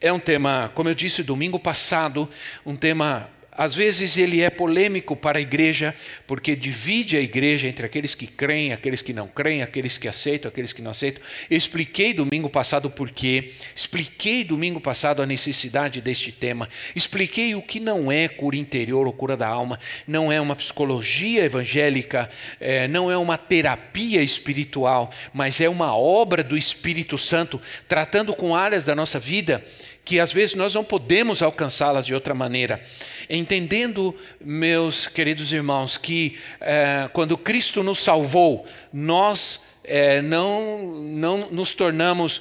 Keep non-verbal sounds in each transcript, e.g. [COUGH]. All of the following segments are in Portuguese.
é um tema, como eu disse domingo passado, um tema às vezes ele é polêmico para a igreja, porque divide a igreja entre aqueles que creem, aqueles que não creem, aqueles que aceitam, aqueles que não aceitam. Eu expliquei domingo passado o porquê, expliquei domingo passado a necessidade deste tema, expliquei o que não é cura interior ou cura da alma, não é uma psicologia evangélica, é, não é uma terapia espiritual, mas é uma obra do Espírito Santo, tratando com áreas da nossa vida que às vezes nós não podemos alcançá-las de outra maneira. Entendendo, meus queridos irmãos, que é, quando Cristo nos salvou, nós é, não, não nos tornamos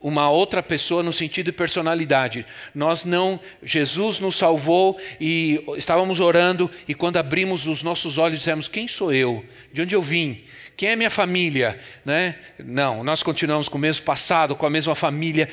uma outra pessoa no sentido de personalidade. Nós não, Jesus nos salvou e estávamos orando e quando abrimos os nossos olhos dissemos: quem sou eu? De onde eu vim? Quem é minha família? Né? Não, nós continuamos com o mesmo passado, com a mesma família,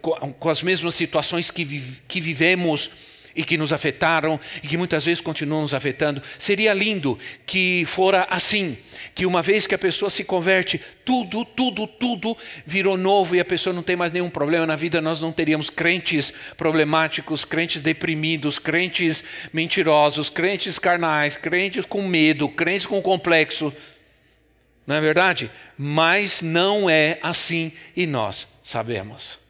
com as mesmas situações que, que vivemos e que nos afetaram e que muitas vezes continuam nos afetando. Seria lindo que fora assim, que uma vez que a pessoa se converte, tudo, tudo, tudo virou novo e a pessoa não tem mais nenhum problema na vida, nós não teríamos crentes problemáticos, crentes deprimidos, crentes mentirosos, crentes carnais, crentes com medo, crentes com complexo. Não é verdade? Mas não é assim e nós sabemos.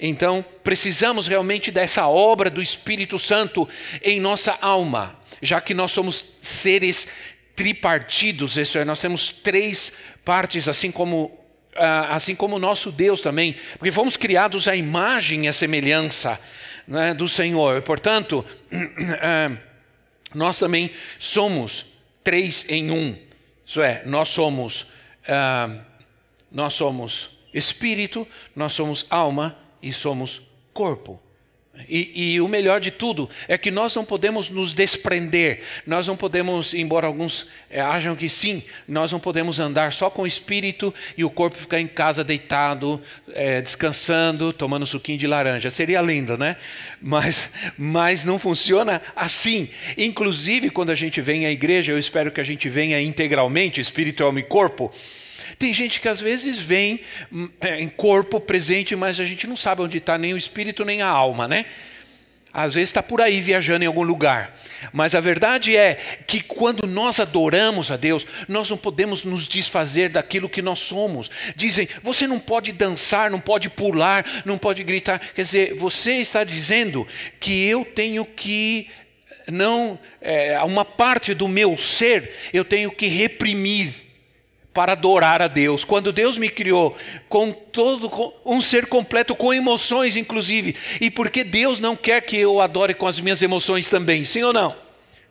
Então, precisamos realmente dessa obra do Espírito Santo em nossa alma, já que nós somos seres tripartidos, isso é, nós temos três partes, assim como ah, assim como o nosso Deus também, porque fomos criados à imagem e à semelhança né, do Senhor. Portanto, [CLEARS THROAT] ah, nós também somos três em um. Isso é, nós somos ah, nós somos espírito, nós somos alma e somos corpo. E, e, o melhor de tudo é que nós não podemos nos desprender, nós não podemos, embora alguns é, acham que sim, nós não podemos andar só com o espírito e o corpo ficar em casa deitado, é, descansando, tomando suquinho de laranja. Seria lindo, né? Mas, mas não funciona assim. Inclusive, quando a gente vem à igreja, eu espero que a gente venha integralmente, espírito, alma e corpo tem gente que às vezes vem hum, é, em corpo presente, mas a gente não sabe onde está nem o espírito nem a alma, né? Às vezes está por aí viajando em algum lugar. Mas a verdade é que quando nós adoramos a Deus, nós não podemos nos desfazer daquilo que nós somos. Dizem, você não pode dançar, não pode pular, não pode gritar. Quer dizer, você está dizendo que eu tenho que não, é, uma parte do meu ser, eu tenho que reprimir para adorar a Deus. Quando Deus me criou com todo um ser completo com emoções inclusive, e porque Deus não quer que eu adore com as minhas emoções também, sim ou não?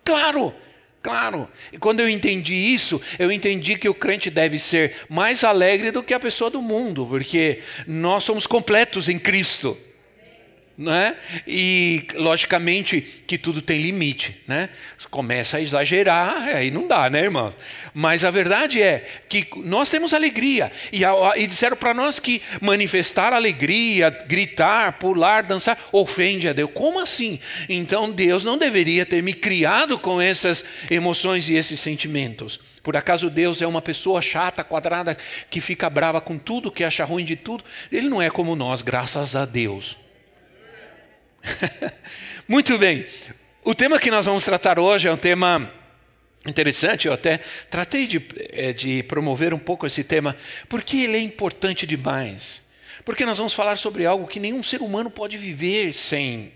Claro. Claro, e quando eu entendi isso, eu entendi que o crente deve ser mais alegre do que a pessoa do mundo, porque nós somos completos em Cristo né? E logicamente que tudo tem limite, né? Começa a exagerar, aí não dá, né, irmãos? Mas a verdade é que nós temos alegria e, e disseram para nós que manifestar alegria, gritar, pular, dançar ofende a Deus. Como assim? Então Deus não deveria ter me criado com essas emoções e esses sentimentos. Por acaso Deus é uma pessoa chata, quadrada, que fica brava com tudo, que acha ruim de tudo? Ele não é como nós, graças a Deus. [LAUGHS] Muito bem. O tema que nós vamos tratar hoje é um tema interessante. Eu até tratei de, é, de promover um pouco esse tema, porque ele é importante demais. Porque nós vamos falar sobre algo que nenhum ser humano pode viver sem.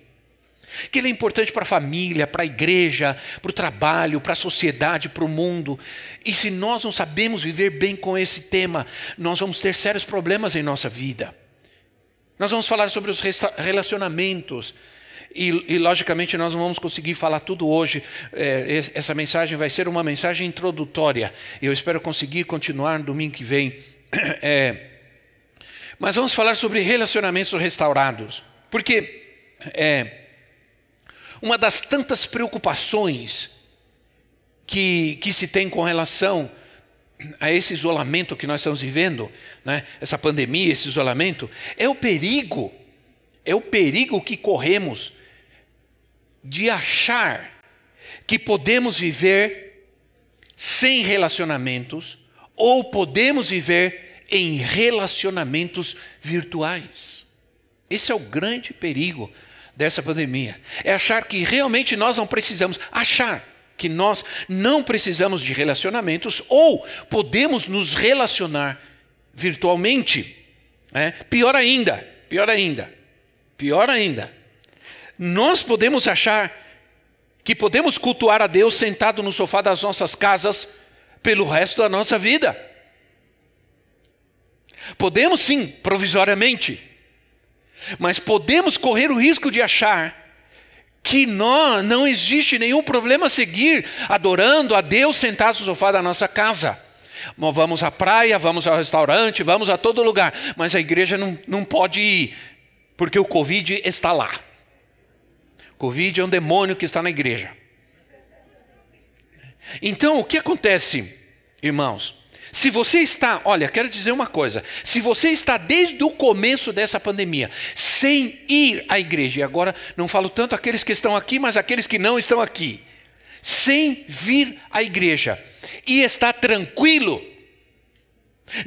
Que ele é importante para a família, para a igreja, para o trabalho, para a sociedade, para o mundo. E se nós não sabemos viver bem com esse tema, nós vamos ter sérios problemas em nossa vida. Nós vamos falar sobre os relacionamentos. E, e, logicamente nós não vamos conseguir falar tudo hoje. É, essa mensagem vai ser uma mensagem introdutória. Eu espero conseguir continuar no domingo que vem. [CLEARS THROAT] É, Mas vamos falar sobre relacionamentos restaurados. Porque é, uma das tantas preocupações que, que se tem com relação a esse isolamento que nós estamos vivendo, né? essa pandemia, esse isolamento, é o perigo, é o perigo que corremos de achar que podemos viver sem relacionamentos ou podemos viver em relacionamentos virtuais. Esse é o grande perigo dessa pandemia. É achar que realmente nós não precisamos achar que nós não precisamos de relacionamentos ou podemos nos relacionar virtualmente. É? Pior ainda, pior ainda, pior ainda. Nós podemos achar que podemos cultuar a Deus sentado no sofá das nossas casas pelo resto da nossa vida. Podemos sim, provisoriamente, mas podemos correr o risco de achar que nós não existe nenhum problema seguir adorando a Deus sentados no sofá da nossa casa. Vamos à praia, vamos ao restaurante, vamos a todo lugar, mas a igreja não, não pode ir, porque o Covid está lá. Covid é um demônio que está na igreja. Então, o que acontece, irmãos? Se você está, olha, quero dizer uma coisa: se você está desde o começo dessa pandemia sem ir à igreja, e agora não falo tanto aqueles que estão aqui, mas aqueles que não estão aqui, sem vir à igreja, e está tranquilo,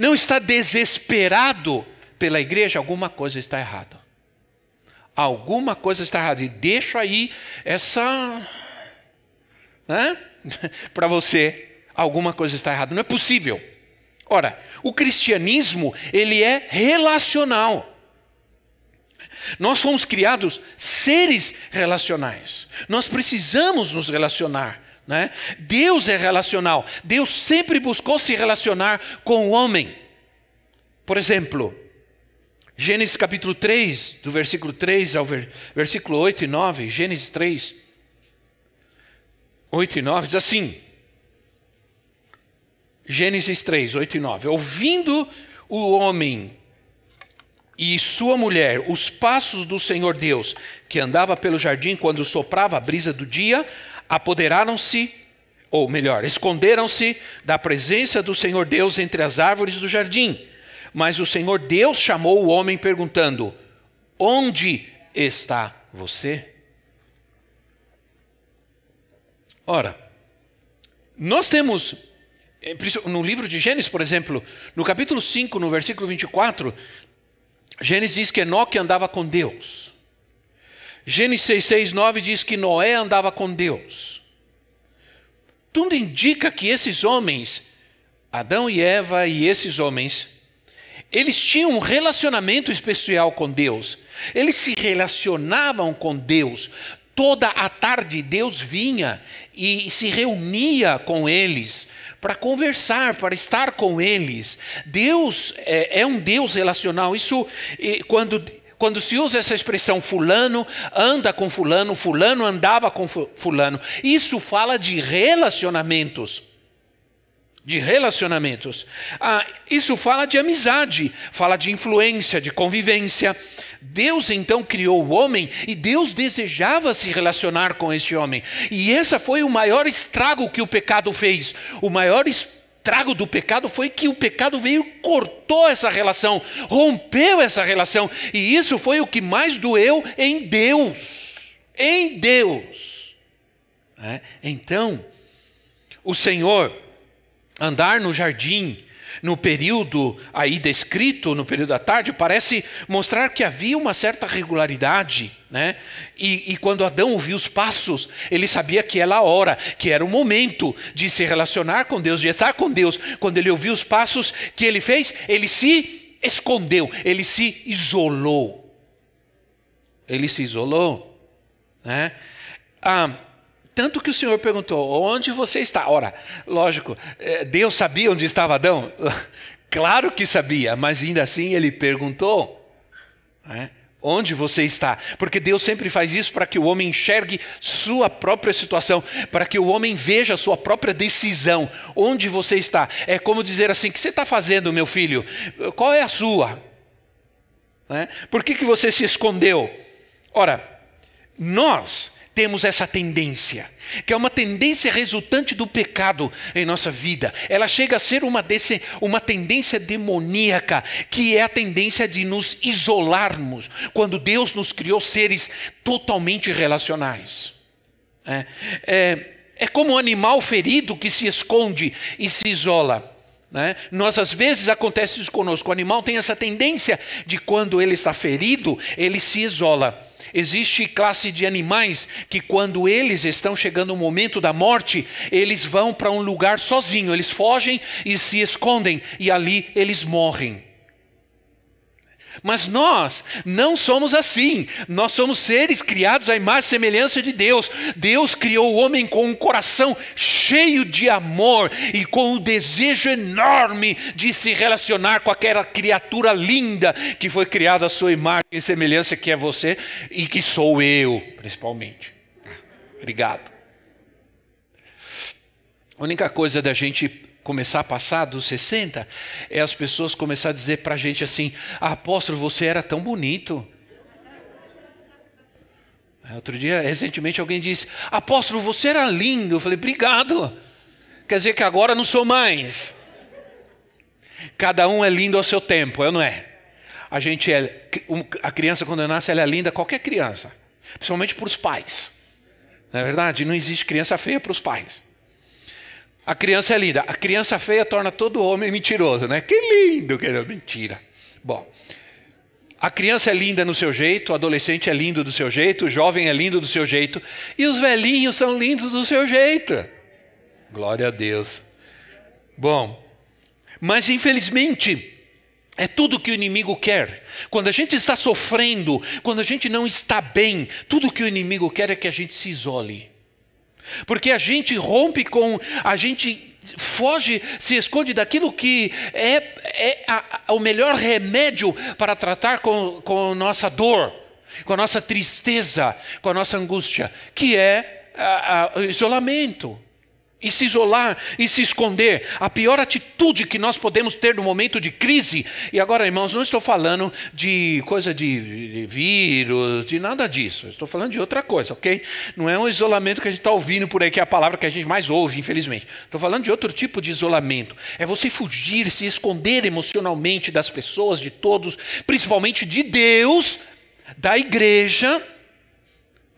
não está desesperado pela igreja, alguma coisa está errada. Alguma coisa está errada. E deixo aí essa. Né? [LAUGHS] Para você, alguma coisa está errada. Não é possível. Ora, o cristianismo, ele é relacional. Nós fomos criados seres relacionais. Nós precisamos nos relacionar. Né? Deus é relacional. Deus sempre buscou se relacionar com o homem. Por exemplo, Gênesis capítulo 3, do versículo 3 ao versículo 8 e 9, Gênesis 3, 8 e 9, diz assim: Gênesis 3, 8 e 9. Ouvindo o homem e sua mulher os passos do Senhor Deus, que andava pelo jardim quando soprava a brisa do dia, apoderaram-se, ou melhor, esconderam-se da presença do Senhor Deus entre as árvores do jardim. Mas o Senhor Deus chamou o homem perguntando: Onde está você? Ora, nós temos no livro de Gênesis, por exemplo, no capítulo 5, no versículo 24, Gênesis diz que Enoque andava com Deus. Gênesis 6, 6, 9 diz que Noé andava com Deus. Tudo indica que esses homens, Adão e Eva e esses homens, eles tinham um relacionamento especial com Deus. Eles se relacionavam com Deus. Toda a tarde Deus vinha e se reunia com eles para conversar, para estar com eles. Deus é, é um Deus relacional. Isso, quando quando se usa essa expressão fulano anda com fulano, fulano andava com fulano, isso fala de relacionamentos. De relacionamentos. Ah, isso fala de amizade, fala de influência, de convivência. Deus então criou o homem e Deus desejava se relacionar com este homem. E esse foi o maior estrago que o pecado fez. O maior estrago do pecado foi que o pecado veio e cortou essa relação, rompeu essa relação. E isso foi o que mais doeu em Deus. Em Deus. É? Então, o Senhor andar no jardim no período aí descrito, no período da tarde, parece mostrar que havia uma certa regularidade. Né? E, e, quando Adão ouviu os passos, ele sabia que era a hora, que era o momento de se relacionar com Deus, de estar com Deus. Quando ele ouviu os passos que ele fez, ele se escondeu, ele se isolou. Ele se isolou. Né? Ah, tanto que o Senhor perguntou: onde você está? Ora, lógico, é, Deus sabia onde estava Adão? [LAUGHS] Claro que sabia, mas ainda assim ele perguntou: né? onde você está? Porque Deus sempre faz isso para que o homem enxergue sua própria situação, para que o homem veja a sua própria decisão. Onde você está? É como dizer assim: o que você está fazendo, meu filho? Qual é a sua? Né? Por que, que você se escondeu? Ora, nós temos essa tendência, que é uma tendência resultante do pecado em nossa vida. Ela chega a ser uma, desse, uma tendência demoníaca, que é a tendência de nos isolarmos, quando Deus nos criou seres totalmente relacionais. É, é, é como um animal ferido que se esconde e se isola. Né? Nós, às vezes, acontece isso conosco. O animal tem essa tendência de, quando ele está ferido, ele se isola. Existe classe de animais que, quando eles estão chegando o momento da morte, eles vão para um lugar sozinho, eles fogem e se escondem, e ali eles morrem. Mas nós não somos assim. Nós somos seres criados à imagem e semelhança de Deus. Deus criou o homem com um coração cheio de amor e com o desejo enorme de se relacionar com aquela criatura linda que foi criada à sua imagem e semelhança, que é você e que sou eu, principalmente. Obrigado. A única coisa da gente começar a passar dos 60, é as pessoas começar a dizer para a gente assim: ah, apóstolo, você era tão bonito. Outro dia, recentemente, alguém disse: Apóstolo, você era lindo. Eu falei: Obrigado. Quer dizer que agora não sou mais. Cada um é lindo ao seu tempo, eu não é? A gente é. A criança, quando nasce, ela é linda, qualquer criança. Principalmente para os pais. Não é verdade? Não existe criança feia para os pais. A criança é linda. A criança feia torna todo homem mentiroso, né? Que lindo, que mentira. Bom, a criança é linda no seu jeito, o adolescente é lindo do seu jeito, o jovem é lindo do seu jeito, e os velhinhos são lindos do seu jeito. Glória a Deus. Bom, mas infelizmente, é tudo que o inimigo quer. Quando a gente está sofrendo, quando a gente não está bem, tudo que o inimigo quer é que a gente se isole. Porque a gente rompe com, a gente foge, se esconde daquilo que é, é a, a, o melhor remédio para tratar com, com a nossa dor, com a nossa tristeza, com a nossa angústia, que é o isolamento e se isolar e se esconder. A pior atitude que nós podemos ter no momento de crise. E agora, irmãos, não estou falando de coisa de, vírus, de nada disso. Estou falando de outra coisa, ok? Não é um isolamento que a gente está ouvindo por aí, que é a palavra que a gente mais ouve, infelizmente. Estou falando de outro tipo de isolamento. É você fugir, se esconder emocionalmente das pessoas, de todos, principalmente de Deus, da igreja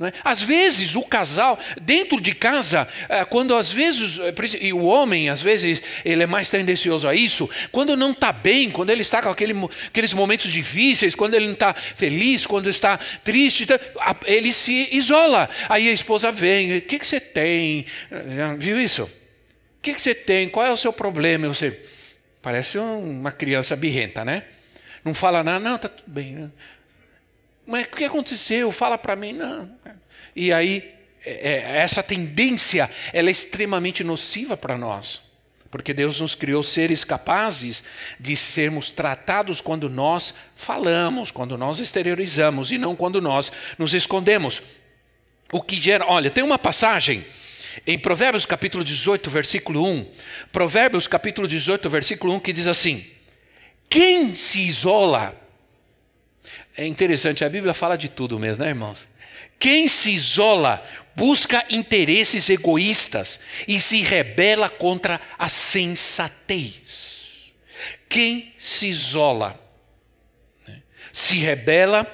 é? Às vezes o casal, dentro de casa, é, quando às vezes, é, e o homem, às vezes, ele é mais tendencioso a isso, quando não está bem, quando ele está com aquele, aqueles momentos difíceis, quando ele não está feliz, quando está triste, tá, ele se isola. Aí a esposa vem, o que, que você tem? Viu isso? O que, que você tem? Qual é o seu problema? Você parece uma criança birrenta, né? Não fala nada, não, está tudo bem. Mas o que aconteceu? Fala para mim. Não. E aí, é, é, essa tendência ela é extremamente nociva para nós. Porque Deus nos criou seres capazes de sermos tratados quando nós falamos, quando nós exteriorizamos e não quando nós nos escondemos. O que gera. Olha, tem uma passagem em Provérbios capítulo 18, versículo 1. Provérbios capítulo 18, versículo 1 que diz assim: Quem se isola é interessante, a Bíblia fala de tudo mesmo, né, irmãos? Quem se isola busca interesses egoístas e se rebela contra a sensatez. Quem se isola né, se rebela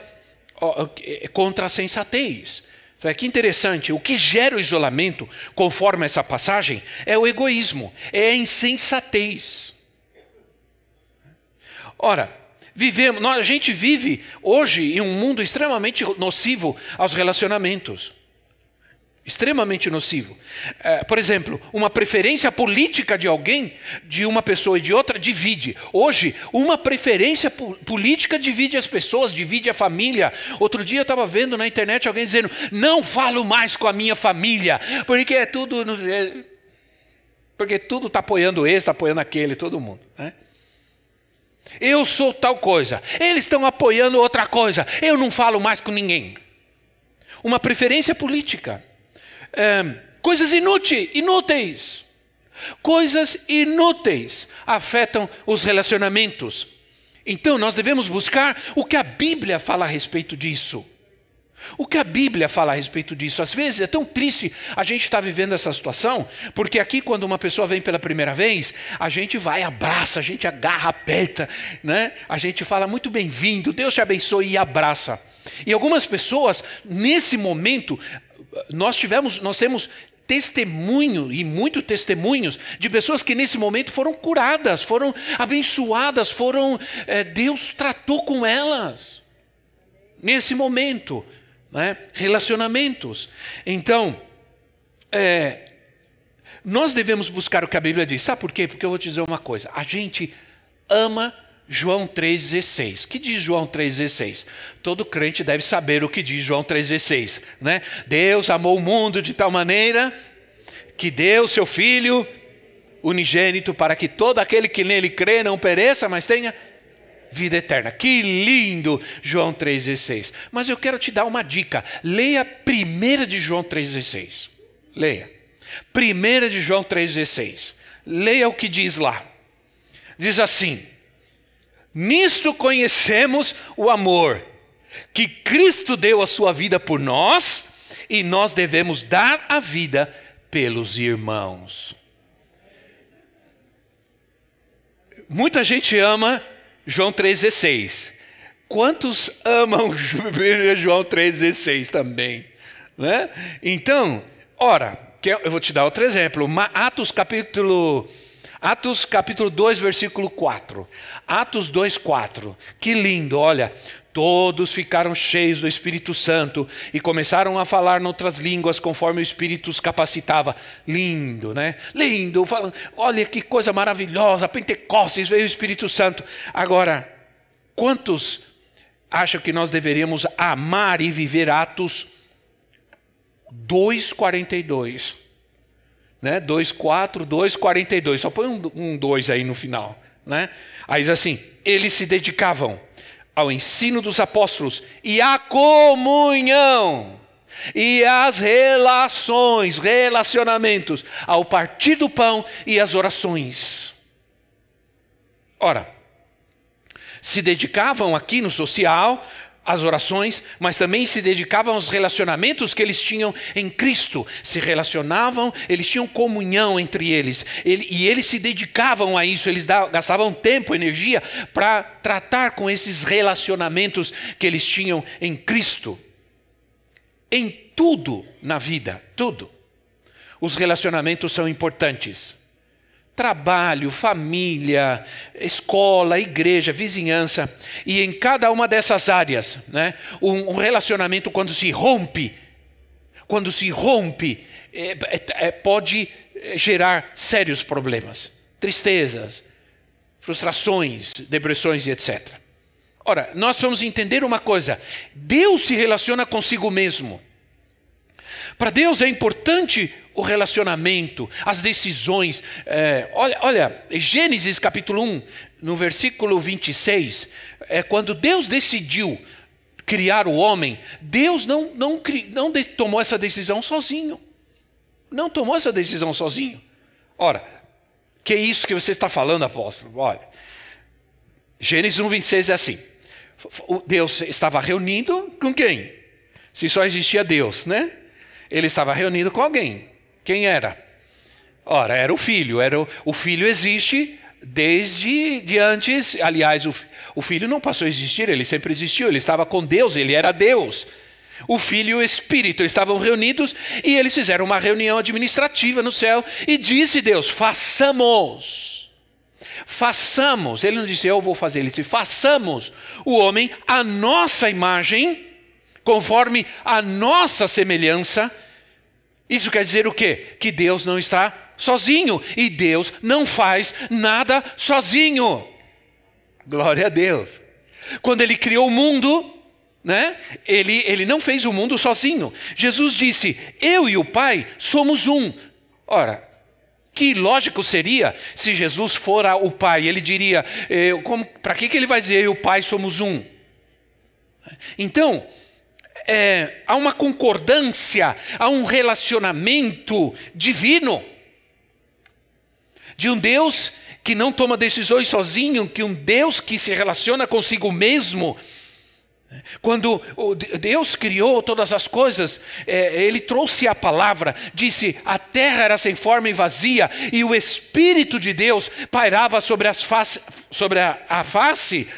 contra a sensatez. Então, é que interessante, o que gera o isolamento, conforme essa passagem, é o egoísmo, é a insensatez. Ora, vivemos, nós, a gente vive hoje em um mundo extremamente nocivo aos relacionamentos. Extremamente nocivo. É, por exemplo, uma preferência política de alguém, de uma pessoa e de outra, divide. Hoje, uma preferência política divide as pessoas, divide a família. Outro dia eu estava vendo na internet alguém dizendo: não falo mais com a minha família, porque é tudo. Porque tudo está apoiando esse, está apoiando aquele, todo mundo. Né? Eu sou tal coisa. Eles estão apoiando outra coisa. Eu não falo mais com ninguém. Uma preferência política. É, coisas inúteis, inúteis. Coisas inúteis afetam os relacionamentos. Então nós devemos buscar o que a Bíblia fala a respeito disso. O que a Bíblia fala a respeito disso? Às vezes é tão triste a gente estar tá vivendo essa situação, porque aqui, quando uma pessoa vem pela primeira vez, a gente vai, abraça, a gente agarra, aperta, né? a gente fala muito bem-vindo, Deus te abençoe e abraça. E algumas pessoas, nesse momento, nós tivemos, nós temos testemunho e muito testemunhos de pessoas que nesse momento foram curadas, foram abençoadas, foram é, Deus tratou com elas nesse momento, né? relacionamentos. Então, é, nós devemos buscar o que a Bíblia diz. Sabe por quê? Porque eu vou te dizer uma coisa: a gente ama João 3,16. que diz João 3,16? Todo crente deve saber o que diz João 3,16. Né? Deus amou o mundo de tal maneira que deu seu Filho unigênito para que todo aquele que nele crê não pereça, mas tenha vida eterna. Que lindo, João 3,16. Mas eu quero te dar uma dica. Leia 1 de João 3,16. Leia. 1 de João 3,16. Leia o que diz lá. Diz assim Nisto conhecemos o amor, que Cristo deu a sua vida por nós e nós devemos dar a vida pelos irmãos. Muita gente ama João 3,16. Quantos amam João 3,16 também? Né? Então, ora, eu vou te dar outro exemplo. Atos capítulo Atos capítulo 2, versículo 4. Atos 2, 4. Que lindo, olha. Todos ficaram cheios do Espírito Santo e começaram a falar noutras línguas conforme o Espírito os capacitava. Lindo, né? Lindo. Olha que coisa maravilhosa. Pentecostes veio o Espírito Santo. Agora, quantos acham que nós deveríamos amar e viver Atos 2,42? né? 2,4, 2,42. Só põe um 2 aí no final. Né? Aí diz assim: eles se dedicavam ao ensino dos apóstolos e à comunhão e às relações, relacionamentos, ao partir do pão e às orações. Ora, se dedicavam aqui no social, as orações, mas também se dedicavam aos relacionamentos que eles tinham em Cristo. Se relacionavam, eles tinham comunhão entre eles. Ele, e eles se dedicavam a isso, eles da, gastavam tempo, energia para tratar com esses relacionamentos que eles tinham em Cristo. Em tudo na vida, tudo. Os relacionamentos são importantes trabalho, família, escola, igreja, vizinhança, e em cada uma dessas áreas, né, um, um relacionamento quando se rompe, quando se rompe, é, é, é pode gerar sérios problemas, tristezas, frustrações, depressões e etc. Ora, nós vamos entender uma coisa: Deus se relaciona consigo mesmo. Para Deus é importante o relacionamento, as decisões. É, olha, olha, Gênesis capítulo 1, no versículo 26, é quando Deus decidiu criar o homem, Deus não, não, não tomou essa decisão sozinho. Não tomou essa decisão sozinho. Ora, que é isso que você está falando, apóstolo? Olha, Gênesis 1, 26 é assim. Deus estava reunido com quem? Se só existia Deus, né? Ele estava reunido com alguém. Quem era? Ora, era o filho. Era o, o filho existe desde de antes. Aliás, o, o filho não passou a existir, ele sempre existiu. Ele estava com Deus, ele era Deus. O filho e o espírito estavam reunidos e eles fizeram uma reunião administrativa no céu e disse Deus: façamos. Façamos, ele não disse eu vou fazer, ele disse façamos o homem a nossa imagem, conforme a nossa semelhança, isso quer dizer o quê? Que Deus não está sozinho e Deus não faz nada sozinho. Glória a Deus. Quando ele criou o mundo, né? Ele, ele não fez o mundo sozinho. Jesus disse: Eu e o Pai somos um. Ora, que lógico seria se Jesus fora o Pai? Ele diria: Para que, que ele vai dizer eu e o Pai somos um? Então, é, há uma concordância, há um relacionamento divino de um Deus que não toma decisões sozinho, que um Deus que se relaciona consigo mesmo. Quando Deus criou todas as coisas, é, Ele trouxe a palavra, disse: a terra era sem forma e vazia, e o Espírito de Deus pairava sobre, face, sobre a, a face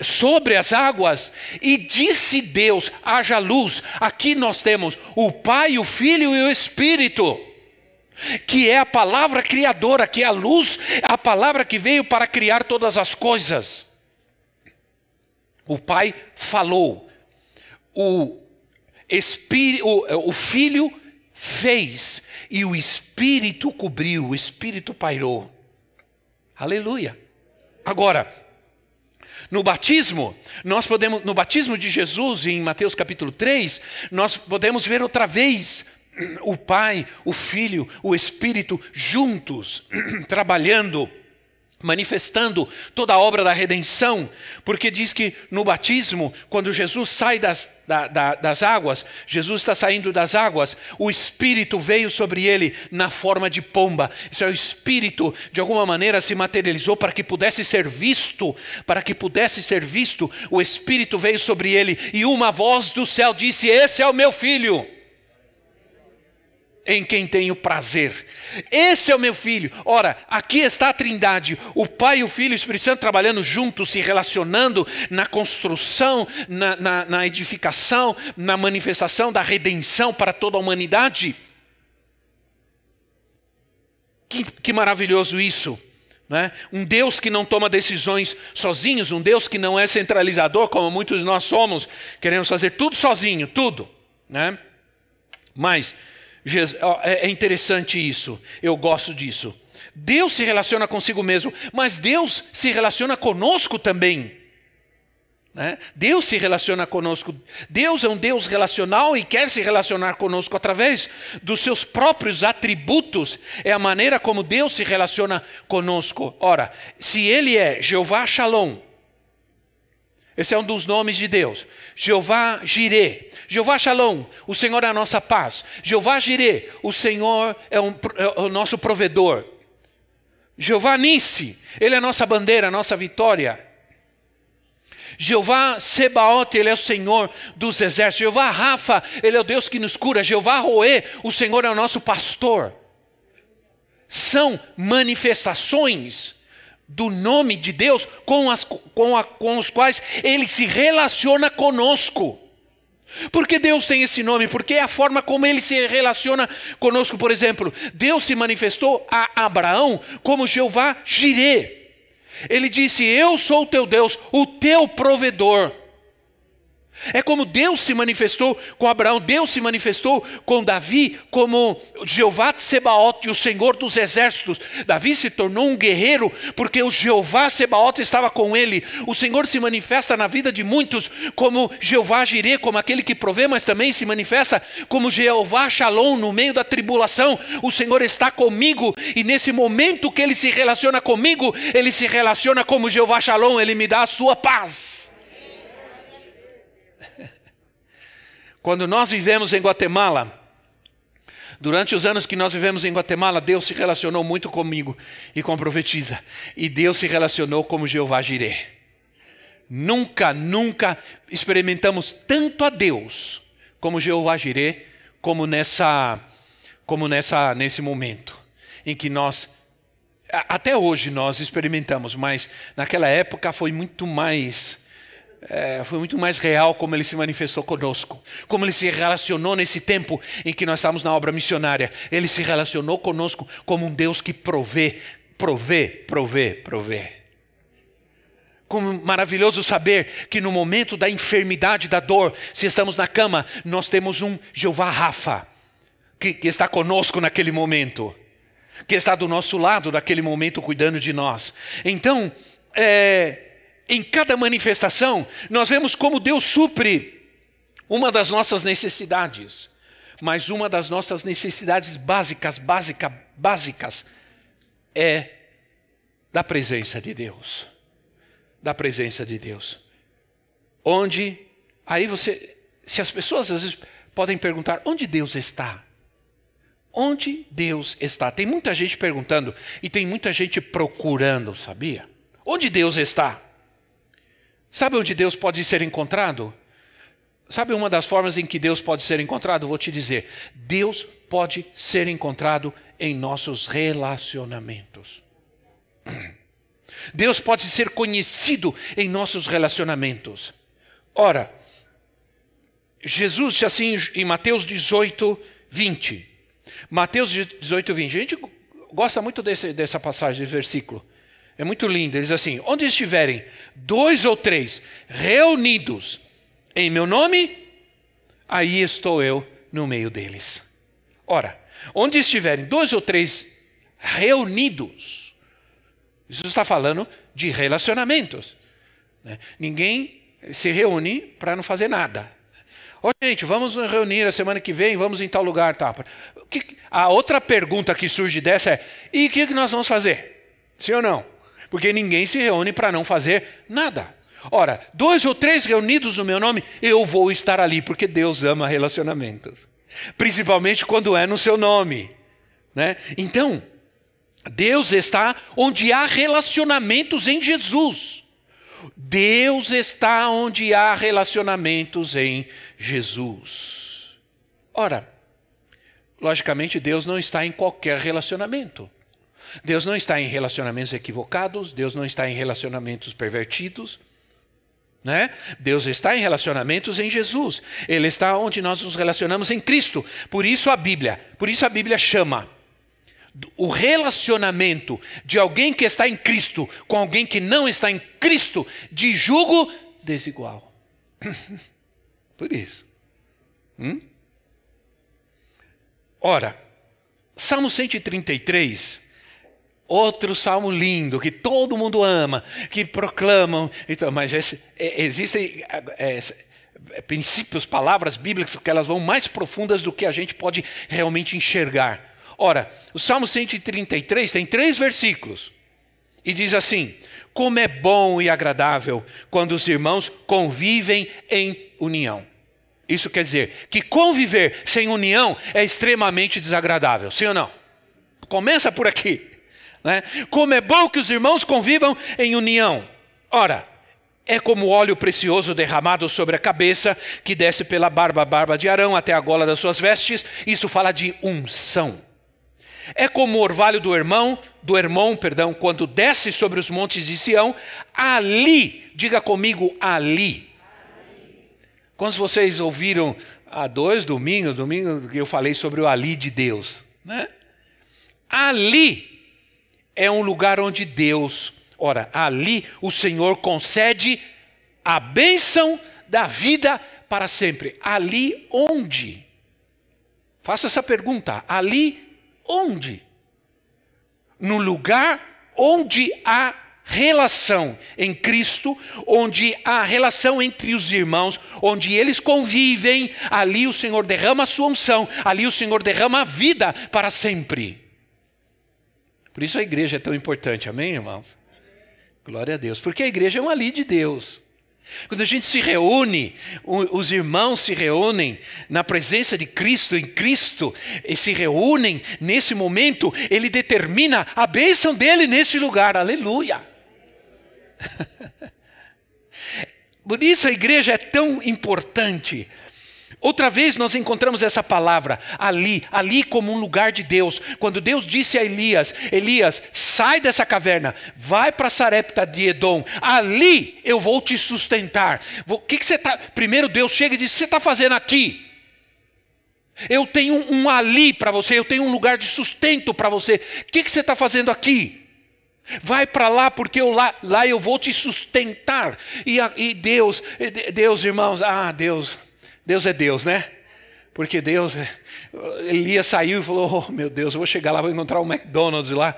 sobre as águas, e disse Deus: haja luz. Aqui nós temos o Pai, o Filho e o Espírito, que é a palavra criadora, que é a luz, a palavra que veio para criar todas as coisas. O Pai falou, o, Espírito, o, o Filho fez, e o Espírito cobriu, o Espírito pairou. Aleluia. Agora, no batismo, nós podemos, no batismo de Jesus, em Mateus capítulo 3, nós podemos ver outra vez o Pai, o Filho, o Espírito juntos, [CLEARS THROAT] trabalhando manifestando toda a obra da redenção, porque diz que no batismo, quando Jesus sai das, da, da, das águas, Jesus está saindo das águas, o Espírito veio sobre ele na forma de pomba. Isso é o Espírito, de alguma maneira, se materializou para que pudesse ser visto, para que pudesse ser visto, o Espírito veio sobre ele, e uma voz do céu disse: Esse é o meu filho em quem tenho prazer. Esse é o meu filho. Ora, aqui está a Trindade, o Pai, o Filho e o Espírito Santo trabalhando juntos, se relacionando na construção, na, na, na edificação, na manifestação da redenção para toda a humanidade. Que, que maravilhoso isso! Né? Um Deus que não toma decisões sozinhos, um Deus que não é centralizador, como muitos de nós somos, queremos fazer tudo sozinho, tudo. Né? Mas é, é interessante isso, eu gosto disso. Deus se relaciona consigo mesmo, mas Deus se relaciona conosco também. Né? Deus se relaciona conosco. Deus é um Deus relacional e quer se relacionar conosco através dos seus próprios atributos. É a maneira como Deus se relaciona conosco. Ora, se Ele é Jeová Shalom, esse é um dos nomes de Deus. Jeová Jireh. Jeová Shalom, o Senhor é a nossa paz. Jeová Jireh, o Senhor é, um, é o nosso provedor. Jeová Nissi, Ele é a nossa bandeira, a nossa vitória. Jeová Sebaot, Ele é o Senhor dos exércitos. Jeová Rafa, Ele é o Deus que nos cura. Jeová Roê, o Senhor é o nosso pastor. São manifestações do nome de Deus com, as, com, a, com os quais ele se relaciona conosco. Porque Deus tem esse nome? Porque é a forma como ele se relaciona conosco. Por exemplo, Deus se manifestou a Abraão como Jeová Jireh. Ele disse: Eu sou o teu Deus, o teu provedor. É como Deus se manifestou com Abraão, Deus se manifestou com Davi como Jeová Sebaote, o Senhor dos exércitos. Davi se tornou um guerreiro porque o Jeová Sebaote estava com ele. O Senhor se manifesta na vida de muitos como Jeová Jireh, como aquele que provê, mas também se manifesta como Jeová Shalom no meio da tribulação. O Senhor está comigo e nesse momento que ele se relaciona comigo, ele se relaciona como Jeová Shalom, ele me dá a sua paz. Quando nós vivemos em Guatemala, durante os anos que nós vivemos em Guatemala, Deus se relacionou muito comigo e com a profetisa. E Deus se relacionou como Jeová Jireh. Nunca, nunca experimentamos tanto a Deus como Jeová Jireh, como nessa, como nessa, nesse momento em que nós até hoje nós experimentamos, mas naquela época foi muito mais é, foi muito mais real como ele se manifestou conosco, como ele se relacionou nesse tempo em que nós estávamos na obra missionária. Ele se relacionou conosco como um Deus que provê, provê, provê, provê. Como maravilhoso saber que no momento da enfermidade, da dor, se estamos na cama, nós temos um Jeová Rafa, que, que está conosco naquele momento, que está do nosso lado naquele momento cuidando de nós. Então, é, em cada manifestação, nós vemos como Deus supre uma das nossas necessidades. Mas uma das nossas necessidades básicas, básica, básicas, é da presença de Deus. Da presença de Deus. Onde, aí você, se as pessoas às vezes podem perguntar, onde Deus está? Onde Deus está? Tem muita gente perguntando e tem muita gente procurando, sabia? Onde Deus está? Sabe onde Deus pode ser encontrado? Sabe uma das formas em que Deus pode ser encontrado? Vou te dizer: Deus pode ser encontrado em nossos relacionamentos. [CLEARS THROAT] Deus pode ser conhecido em nossos relacionamentos. Ora, Jesus assim em Mateus 18, 20. Mateus 18, 20. A gente gosta muito desse, dessa passagem, desse versículo. É muito lindo. Ele diz assim: Onde estiverem dois ou três reunidos em meu nome, aí estou eu no meio deles. Ora, onde estiverem dois ou três reunidos, isso está falando de relacionamentos. Né? Ninguém se reúne para não fazer nada. Ô, gente, vamos nos reunir a semana que vem, vamos em tal lugar. Tá. A outra pergunta que surge dessa é: e o que nós vamos fazer? Sim ou não? Porque ninguém se reúne para não fazer nada. Ora, dois ou três reunidos no meu nome, eu vou estar ali, porque Deus ama relacionamentos. Principalmente quando é no seu nome. Né? Então, Deus está onde há relacionamentos em Jesus. Deus está onde há relacionamentos em Jesus. Ora, logicamente, Deus não está em qualquer relacionamento. Deus não está em relacionamentos equivocados, Deus não está em relacionamentos pervertidos. Né? Deus está em relacionamentos em Jesus. Ele está onde nós nos relacionamos em Cristo. Por isso a Bíblia, por isso a Bíblia chama o relacionamento de alguém que está em Cristo com alguém que não está em Cristo de julgo desigual. [LAUGHS] Por isso. Hum? Ora, Salmo 133, outro salmo lindo que todo mundo ama, que proclamam, então, mas esse, é, existem é, é, princípios, palavras bíblicas que elas vão mais profundas do que a gente pode realmente enxergar. Ora, o Salmo 133 tem três versículos e diz assim: Como é bom e agradável quando os irmãos convivem em união. Isso quer dizer que conviver sem união é extremamente desagradável, sim ou não? Começa por aqui. Né? Como é bom que os irmãos convivam em união. Ora, é como óleo precioso derramado sobre a cabeça, que desce pela barba, barba de Arão até a gola das suas vestes. Isso fala de unção. É como o orvalho do irmão, do irmão, perdão, quando desce sobre os montes de Sião, ali, diga comigo, ali. Quando vocês ouviram há dois domingos, domingo que eu falei sobre o ali de Deus, né? Ali é um lugar onde Deus, ora, ali o Senhor concede a bênção da vida para sempre. Ali onde? Faça essa pergunta. Ali Onde? No lugar onde há relação em Cristo, onde há relação entre os irmãos, onde eles convivem, ali o Senhor derrama a sua unção, ali o Senhor derrama a vida para sempre. Por isso a igreja é tão importante, amém, irmãos? Glória a Deus, porque a igreja é um ali de Deus. Quando a gente se reúne, os irmãos se reúnem na presença de Cristo, em Cristo, e se reúnem nesse momento, ele determina a bênção dele nesse lugar, aleluia. [LAUGHS] Por isso a igreja é tão importante. Outra vez nós encontramos essa palavra, ali, ali como um lugar de Deus. Quando Deus disse a Elias: Elias, sai dessa caverna, vai para Sarepta de Edom, ali eu vou te sustentar. O que, que você está. Primeiro Deus chega e diz: O que você está fazendo aqui? Eu tenho um ali para você, eu tenho um lugar de sustento para você. O que, que você está fazendo aqui? Vai para lá, porque eu lá, lá eu vou te sustentar. E, e Deus, Deus, irmãos, ah, Deus. Deus é Deus, né? Porque Deus, Elias saiu e falou: oh, meu Deus, eu vou chegar lá, vou encontrar um McDonald's lá,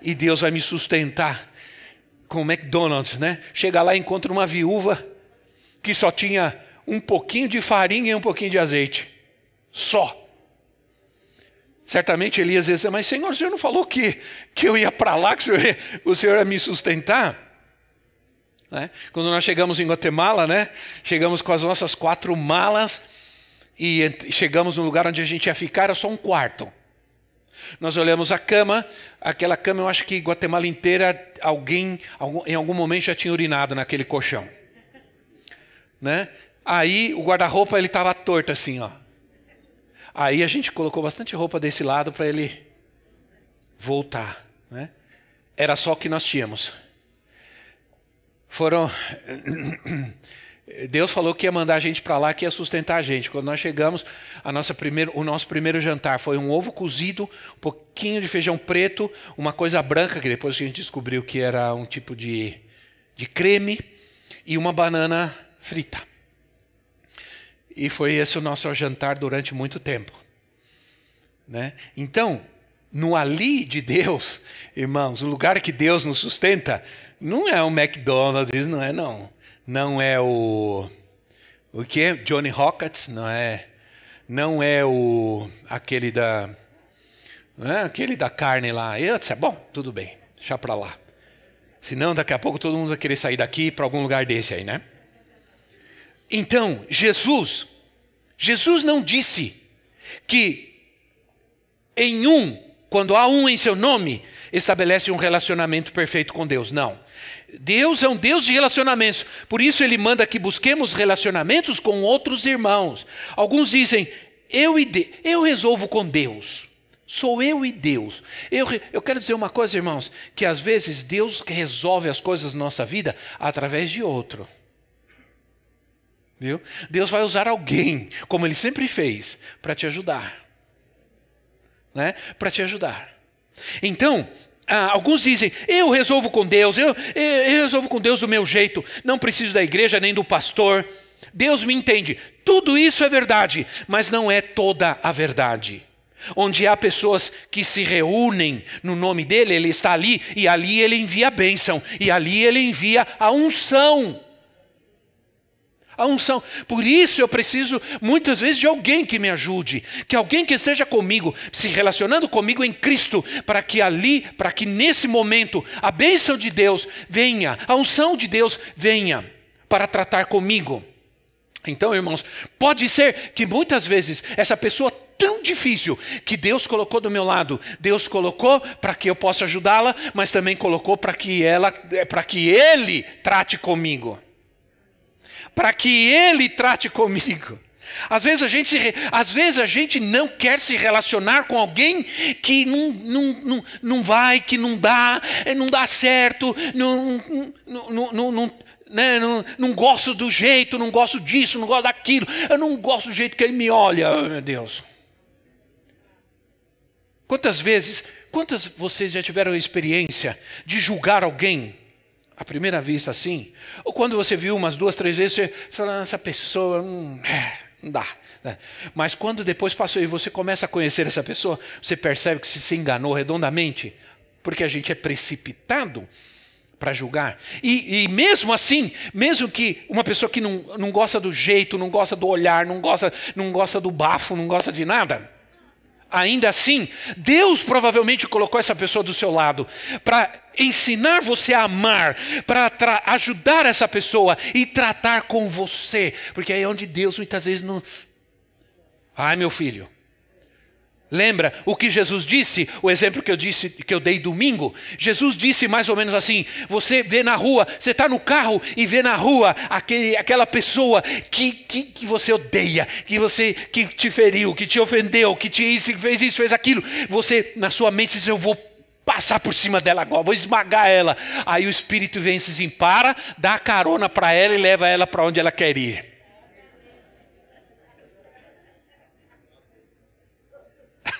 e Deus vai me sustentar com o McDonald's, né? Chega lá e encontra uma viúva que só tinha um pouquinho de farinha e um pouquinho de azeite. Só. Certamente Elias disse, mas Senhor, o Senhor não falou que, que eu ia para lá, que o senhor, ia, o senhor ia me sustentar? Né? Quando nós chegamos em Guatemala, né? chegamos com as nossas quatro malas e chegamos no lugar onde a gente ia ficar, era só um quarto. Nós olhamos a cama, aquela cama eu acho que Guatemala inteira, alguém em algum momento já tinha urinado naquele colchão. Né? Aí o guarda-roupa ele estava torto assim, ó. Aí a gente colocou bastante roupa desse lado para ele voltar. Né? Era só o que nós tínhamos. Foram. [CLEARS THROAT] Deus falou que ia mandar a gente para lá, que ia sustentar a gente. Quando nós chegamos, a nossa primeiro, o nosso primeiro jantar foi um ovo cozido, um pouquinho de feijão preto, uma coisa branca, que depois a gente descobriu que era um tipo de, de creme, e uma banana frita. E foi esse o nosso jantar durante muito tempo. Né? Então, no ali de Deus, irmãos, o lugar que Deus nos sustenta, não é o McDonald's, não é não. Não é o o que? Johnny Rockets, não é não é o aquele da não é aquele da carne lá. Eu disse, bom, tudo bem, deixa para lá. Senão daqui a pouco todo mundo vai querer sair daqui para algum lugar desse aí, né? Então, Jesus, Jesus não disse que em um quando há um em seu nome, estabelece um relacionamento perfeito com Deus. Não. Deus é um Deus de relacionamentos. Por isso ele manda que busquemos relacionamentos com outros irmãos. Alguns dizem, eu e de, eu resolvo com Deus. Sou eu e Deus. Eu, eu quero dizer uma coisa, irmãos, que às vezes Deus resolve as coisas na nossa vida através de outro. Viu? Deus vai usar alguém, como ele sempre fez, para te ajudar né, para te ajudar. Então, ah, alguns dizem, eu resolvo com Deus, eu, eu, eu resolvo com Deus do meu jeito, não preciso da igreja nem do pastor. Deus me entende. Tudo isso é verdade, mas não é toda a verdade. Onde há pessoas que se reúnem no nome dele, ele está ali, e ali ele envia a bênção, e ali ele envia a unção a unção. Por isso eu preciso muitas vezes de alguém que me ajude, que alguém que esteja comigo, se relacionando comigo em Cristo, para que ali, para que nesse momento a bênção de Deus venha, a unção de Deus venha para tratar comigo. Então, irmãos, pode ser que muitas vezes essa pessoa tão difícil que Deus colocou do meu lado, Deus colocou para que eu possa ajudá-la, mas também colocou para que ela, para que ele trate comigo para que Ele trate comigo. Às vezes, a gente, às vezes a gente não quer se relacionar com alguém que não, não, não, não vai, que não dá, eh, não dá certo, não, não, não, não, né, não, não gosto do jeito, não gosto disso, não gosto daquilo, eu não gosto do jeito que ele me olha, oh, meu Deus. Quantas vezes, quantas vocês já tiveram a experiência de julgar alguém à primeira vista assim, ou quando você viu umas duas, três vezes, você fala, ah, essa pessoa hum, é, não dá. Né? Mas quando depois passou e você começa a conhecer essa pessoa, você percebe que se enganou redondamente, porque a gente é precipitado para julgar. E, e, mesmo assim, mesmo que uma pessoa que não, não gosta do jeito, não gosta do olhar, não gosta, não gosta do bafo, não gosta de nada, Ainda assim, Deus provavelmente colocou essa pessoa do seu lado para ensinar você a amar, para ajudar essa pessoa e tratar com você, porque aí é onde Deus muitas vezes não. Ai, meu filho, Lembra o que Jesus disse? O exemplo que eu disse, que eu dei domingo. Jesus disse mais ou menos assim: você vê na rua, você está no carro e vê na rua aquele, aquela pessoa que, que, que, você odeia, que você que te feriu, que te ofendeu, que te fez isso, fez aquilo. Você na sua mente diz: eu vou passar por cima dela agora, vou esmagar ela. Aí o Espírito vem se para, dá carona para ela e leva ela para onde ela quer ir.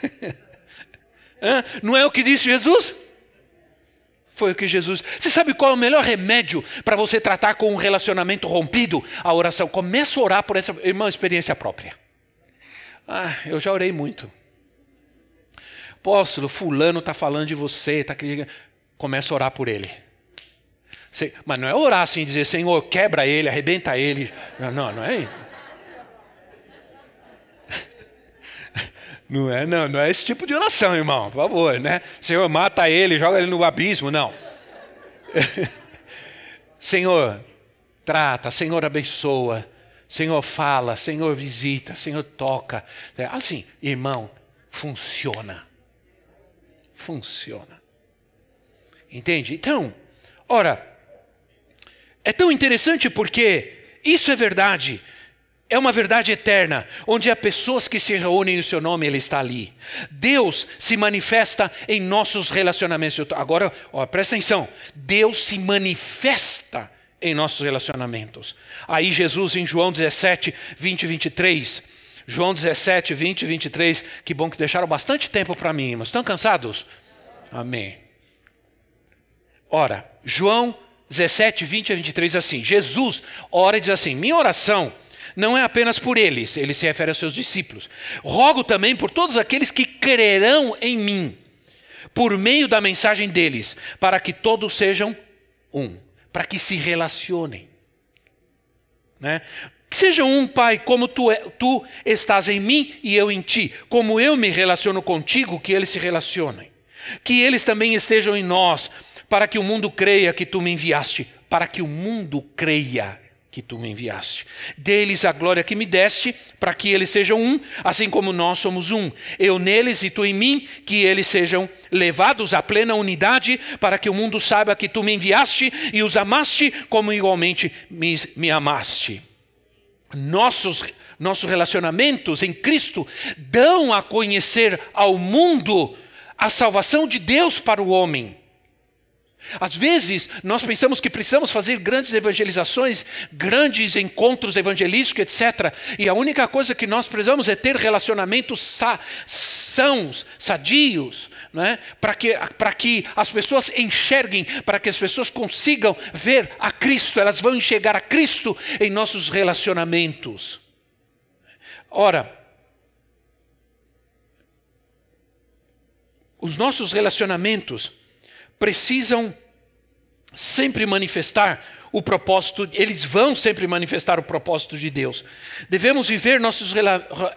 [LAUGHS] Não é o que disse Jesus? Foi o que Jesus. Você sabe qual é o melhor remédio para você tratar com um relacionamento rompido? A oração. Começa a orar por essa irmã experiência própria. Ah, eu já orei muito. Apóstolo, fulano está falando de você, está Começa a orar por ele. Mas não é orar assim, dizer, Senhor, quebra ele, arrebenta ele. Não, não é. Não é, não, não é esse tipo de oração, irmão, por favor, né? Senhor, mata ele, joga ele no abismo, não. [LAUGHS] Senhor, trata, Senhor, abençoa, Senhor, fala, Senhor, visita, Senhor, toca. É assim, irmão, funciona. funciona. Entende? Então, ora, é tão interessante porque isso é verdade. É uma verdade eterna, onde há pessoas que se reúnem no seu nome, Ele está ali. Deus se manifesta em nossos relacionamentos. Agora, ó, presta atenção: Deus se manifesta em nossos relacionamentos. Aí, Jesus, em João 17, 20 e 23, João 17, 20 e 23, que bom que deixaram bastante tempo para mim, mas estão cansados? Amém. Ora, João 17, 20 a 23, assim: Jesus ora e diz assim: Minha oração não é apenas por eles, ele se refere aos seus discípulos. Rogo também por todos aqueles que crerão em mim, por meio da mensagem deles, para que todos sejam um, para que se relacionem. Né? Que sejam um, Pai, como tu, é, tu estás em mim e eu em ti, como eu me relaciono contigo, que eles se relacionem. Que eles também estejam em nós, para que o mundo creia que tu me enviaste, para que o mundo creia que tu me enviaste. Dê-lhes a glória que me deste, para que eles sejam um, assim como nós somos um. Eu neles e tu em mim, que eles sejam levados à plena unidade, para que o mundo saiba que tu me enviaste e os amaste, como igualmente me, me amaste. Nossos, nossos relacionamentos em Cristo dão a conhecer ao mundo a salvação de Deus para o homem. Às vezes, nós pensamos que precisamos fazer grandes evangelizações, grandes encontros evangelísticos, etc. E a única coisa que nós precisamos é ter relacionamentos sa sãos, sadios, é? para que, que as pessoas enxerguem, para que as pessoas consigam ver a Cristo, elas vão enxergar a Cristo em nossos relacionamentos. Ora, os nossos relacionamentos precisam sempre manifestar o propósito, eles vão sempre manifestar o propósito de Deus. Devemos viver nossos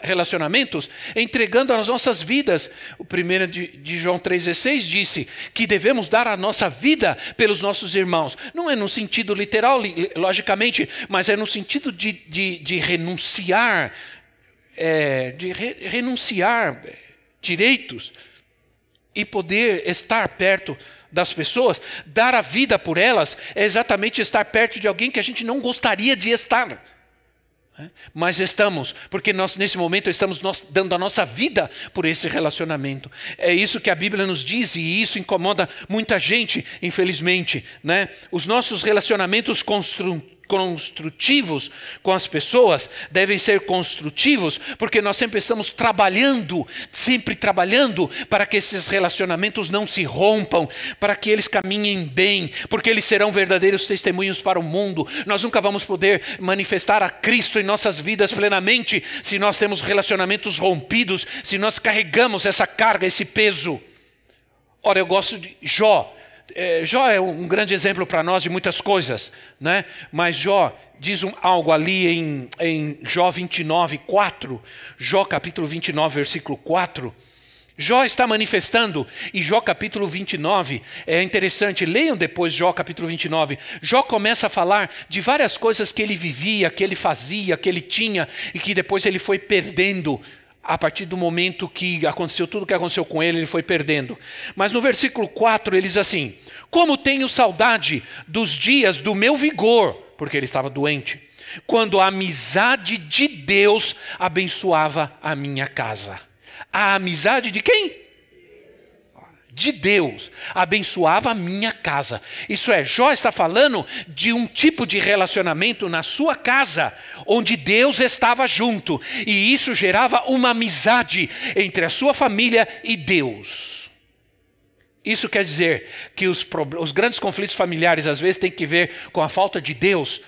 relacionamentos entregando as nossas vidas. O primeiro de João 3,16 disse que devemos dar a nossa vida pelos nossos irmãos. Não é no sentido literal, logicamente, mas é no sentido de, de, de renunciar, é, de re, renunciar direitos e poder estar perto das pessoas, dar a vida por elas, é exatamente estar perto de alguém que a gente não gostaria de estar. Né? Mas estamos, porque nós nesse momento estamos nós, dando a nossa vida por esse relacionamento. É isso que a Bíblia nos diz e isso incomoda muita gente, infelizmente. Né? Os nossos relacionamentos constru construtivos com as pessoas devem ser construtivos, porque nós sempre estamos trabalhando, sempre trabalhando para que esses relacionamentos não se rompam, para que eles caminhem bem, porque eles serão verdadeiros testemunhos para o mundo. Nós nunca vamos poder manifestar a Cristo em nossas vidas plenamente se nós temos relacionamentos rompidos, se nós carregamos essa carga, esse peso. Ora, eu gosto de Jó é, Jó é um grande exemplo para nós de muitas coisas, né? mas Jó diz um, algo ali em, em Jó 29, 4, Jó capítulo 29, versículo 4. Jó está manifestando, e Jó capítulo 29 é interessante, leiam depois Jó capítulo 29. Jó começa a falar de várias coisas que ele vivia, que ele fazia, que ele tinha e que depois ele foi perdendo a partir do momento que aconteceu tudo o que aconteceu com ele, ele foi perdendo. Mas no versículo 4 ele diz assim: Como tenho saudade dos dias do meu vigor, porque ele estava doente, quando a amizade de Deus abençoava a minha casa. A amizade de quem? De Deus abençoava a minha casa. Isso é, Jó está falando de um tipo de relacionamento na sua casa, onde Deus estava junto, e isso gerava uma amizade entre a sua família e Deus. Isso quer dizer que os, os grandes conflitos familiares às vezes têm que ver com a falta de Deus?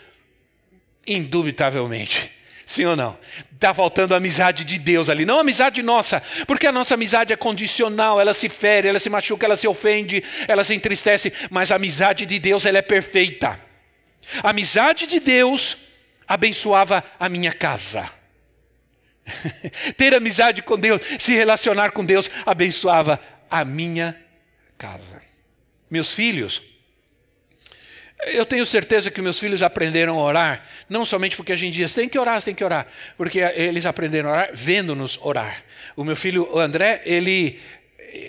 Indubitavelmente. Sim ou não? Está faltando a amizade de Deus ali, não a amizade nossa, porque a nossa amizade é condicional, ela se fere, ela se machuca, ela se ofende, ela se entristece, mas a amizade de Deus ela é perfeita. A amizade de Deus abençoava a minha casa. [LAUGHS] Ter amizade com Deus, se relacionar com Deus, abençoava a minha casa. Meus filhos, eu tenho certeza que meus filhos aprenderam a orar, não somente porque a gente diz, tem que orar, tem que orar, porque eles aprenderam a orar vendo-nos orar. O meu filho o André, ele,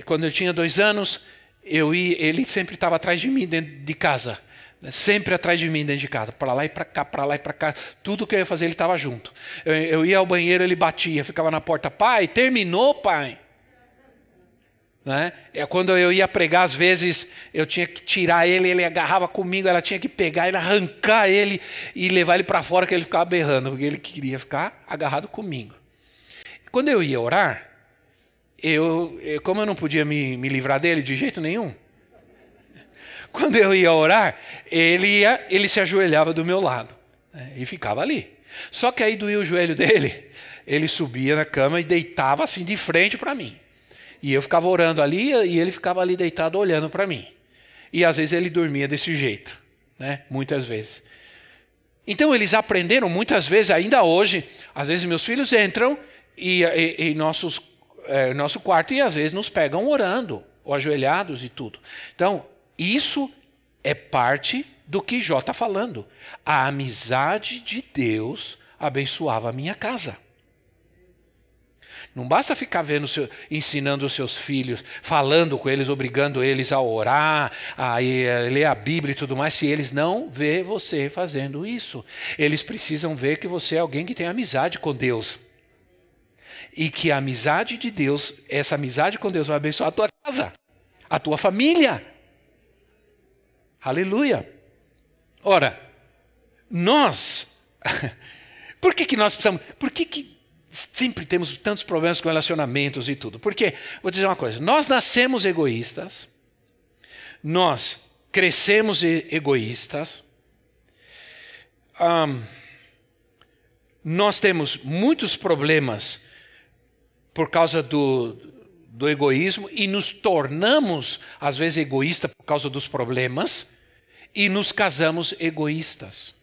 quando eu tinha dois anos, eu ia, ele sempre estava atrás de mim dentro de casa. Né? Sempre atrás de mim dentro de casa, para lá e para cá, para lá e para cá. Tudo que eu ia fazer, ele estava junto. Eu, eu, ia ao banheiro, ele batia, ficava na porta. Pai, terminou, pai? Né? É quando eu ia pregar, às vezes eu tinha que tirar ele, ele agarrava comigo, ela tinha que pegar ele, arrancar ele e levar ele para fora, que ele ficava berrando, porque ele queria ficar agarrado comigo. Quando eu ia orar, eu, como eu não podia me, me livrar dele de jeito nenhum, quando eu ia orar, ele, ia, ele se ajoelhava do meu lado né, e ficava ali. Só que aí doía o joelho [LAUGHS] dele, ele subia na cama e deitava assim de frente para mim. E eu ficava orando ali e ele ficava ali deitado olhando para mim. E às vezes ele dormia desse jeito, né? Muitas vezes. Então eles aprenderam muitas vezes, ainda hoje, às vezes meus filhos entram e, em é, nosso quarto e às vezes nos pegam orando, ou ajoelhados e tudo. Então, isso é parte do que Jó está falando. A amizade de Deus abençoava a minha casa. Não basta ficar vendo, ensinando os seus filhos, falando com eles, obrigando eles a orar, a, ler a Bíblia e tudo mais, se eles não vê você fazendo isso. Eles precisam ver que você é alguém que tem amizade com Deus. E que a amizade de Deus, essa amizade com Deus vai abençoar a tua casa, a tua família. Aleluia. Ora, nós, [LAUGHS] por que, que nós precisamos, por que, que sempre temos tantos problemas com relacionamentos e tudo. Porque, vou dizer uma coisa: nós nascemos egoístas, nós crescemos egoístas, nós temos muitos problemas por causa do, do egoísmo e nos tornamos, às vezes, egoístas por causa dos problemas e nos casamos egoístas.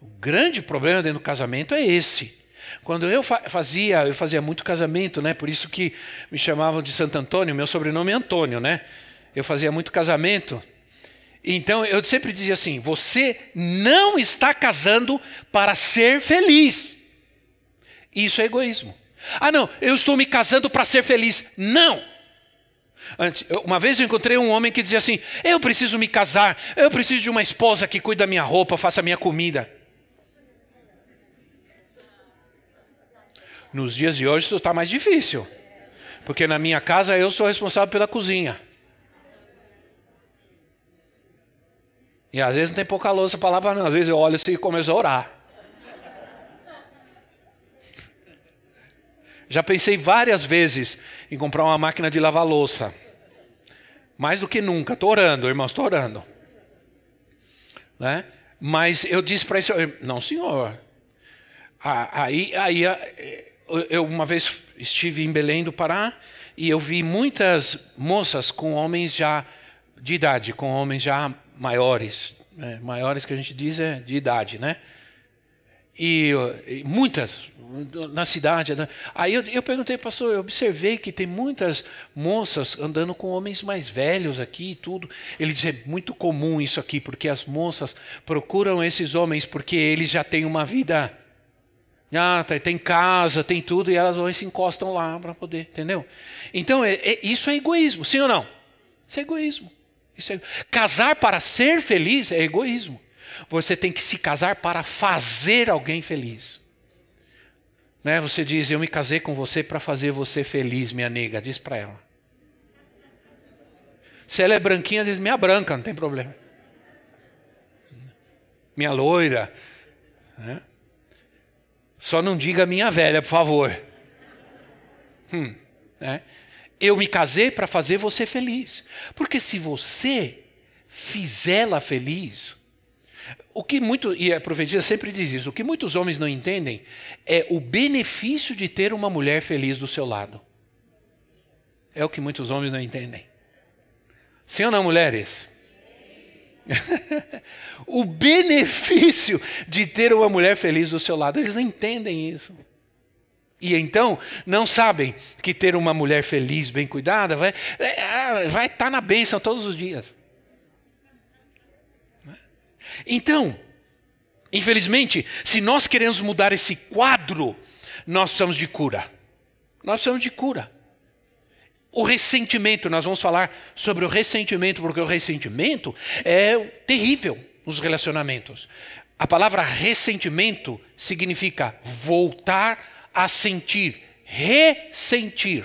O grande problema dentro do casamento é esse quando eu fazia, eu fazia muito casamento, né? Por isso que me chamavam de Santo Antônio, meu sobrenome é Antônio, né? Eu fazia muito casamento. Então eu sempre dizia assim: você não está casando para ser feliz. Isso é egoísmo. Ah, não, eu estou me casando para ser feliz. Não. Uma vez eu encontrei um homem que dizia assim: Eu preciso me casar, eu preciso de uma esposa que cuida da minha roupa, faça minha comida. Nos dias de hoje isso está mais difícil. Porque na minha casa eu sou responsável pela cozinha. E às vezes não tem pouca louça para lavar, não. Às vezes eu olho assim e começo a orar. Já pensei várias vezes em comprar uma máquina de lavar louça. Mais do que nunca. Estou orando, irmãos, estou orando. Né? Mas eu disse para esse não, senhor. Aí, aí eu uma vez estive em Belém do Pará e eu vi muitas moças com homens já de idade, com homens já maiores, né? maiores que a gente diz é de idade, né? E, e muitas na cidade. Né? Aí eu, eu perguntei, pastor, eu observei que tem muitas moças andando com homens mais velhos aqui e tudo. Ele disse, é muito comum isso aqui, porque as moças procuram esses homens porque eles já têm uma vida ah, tá, tem casa, tem tudo, e elas vão se encostam lá para poder, entendeu? Então, é, é, isso é egoísmo, sim ou não? Isso é egoísmo. Isso é... Casar para ser feliz é egoísmo. Você tem que se casar para fazer alguém feliz. Né? Você diz, eu me casei com você para fazer você feliz, minha nega. Diz para ela. Se ela é branquinha, diz minha branca, não tem problema. Minha loira. Né? Só não diga minha velha, por favor. Hum, né? Eu me casei para fazer você feliz. Porque se você fizê-la feliz, o que muito, e a profecia sempre diz isso, o que muitos homens não entendem é o benefício de ter uma mulher feliz do seu lado. É o que muitos homens não entendem. Sim ou não, mulheres? [LAUGHS] o benefício de ter uma mulher feliz do seu lado. Eles não entendem isso. E então não sabem que ter uma mulher feliz, bem cuidada, vai, é, ah, vai estar na bênção todos os dias. Então, infelizmente, se nós queremos mudar esse quadro, nós precisamos de cura. Nós precisamos de cura. O ressentimento, nós vamos falar sobre o ressentimento, porque o ressentimento é terrível nos relacionamentos. A palavra ressentimento significa voltar a sentir, ressentir.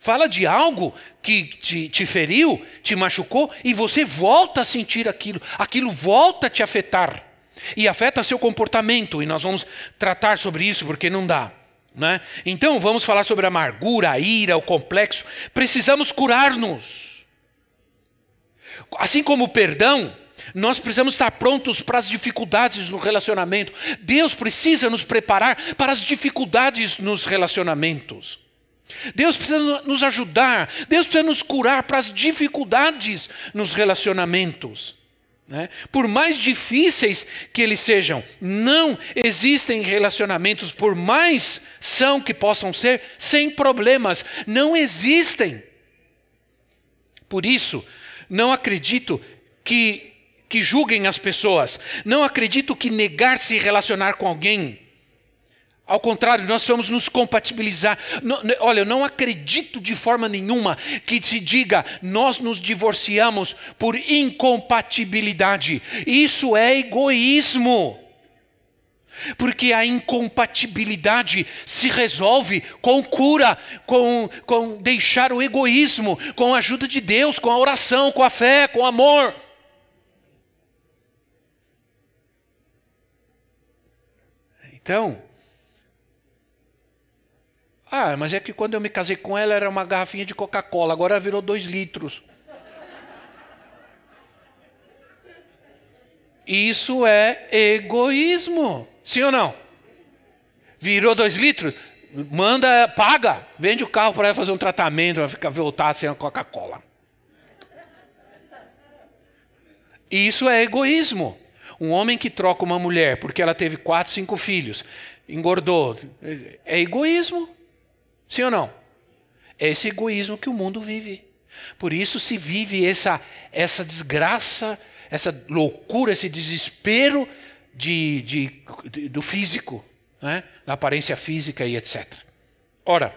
Fala de algo que te, te, feriu, te machucou, e você volta a sentir aquilo, aquilo volta a te afetar. E afeta seu comportamento, e nós vamos tratar sobre isso porque não dá. Né? Então, vamos falar sobre a amargura, a ira, o complexo. Precisamos curar-nos. Assim como o perdão, nós precisamos estar prontos para as dificuldades no relacionamento. Deus precisa nos preparar para as dificuldades nos relacionamentos. Deus precisa nos ajudar, Deus precisa nos curar para as dificuldades nos relacionamentos. Né? Por mais difíceis que eles sejam, não existem relacionamentos, por mais são que possam ser, sem problemas. Não existem. Por isso, não acredito que, que julguem as pessoas. Não acredito que negar se relacionar com alguém ao contrário, nós vamos nos compatibilizar. Não, olha, eu não acredito de forma nenhuma que se diga nós nos divorciamos por incompatibilidade. Isso é egoísmo. Porque a incompatibilidade se resolve com cura, com, com deixar o egoísmo, com a ajuda de Deus, com a oração, com a fé, com o amor. Então, ah, mas é que quando eu me casei com ela era uma garrafinha de Coca-Cola, agora virou dois litros. Isso é egoísmo, sim ou não? Virou dois litros, manda, paga, vende o carro para ela fazer um tratamento, vai ficar voltar sem a Coca-Cola. Isso é egoísmo. Um homem que troca uma mulher porque ela teve quatro, cinco filhos, engordou, é egoísmo. Sim ou não? É esse egoísmo que o mundo vive. Por isso se vive essa, essa desgraça, essa loucura, esse desespero de, de, de do físico, né? da aparência física e etc. Ora,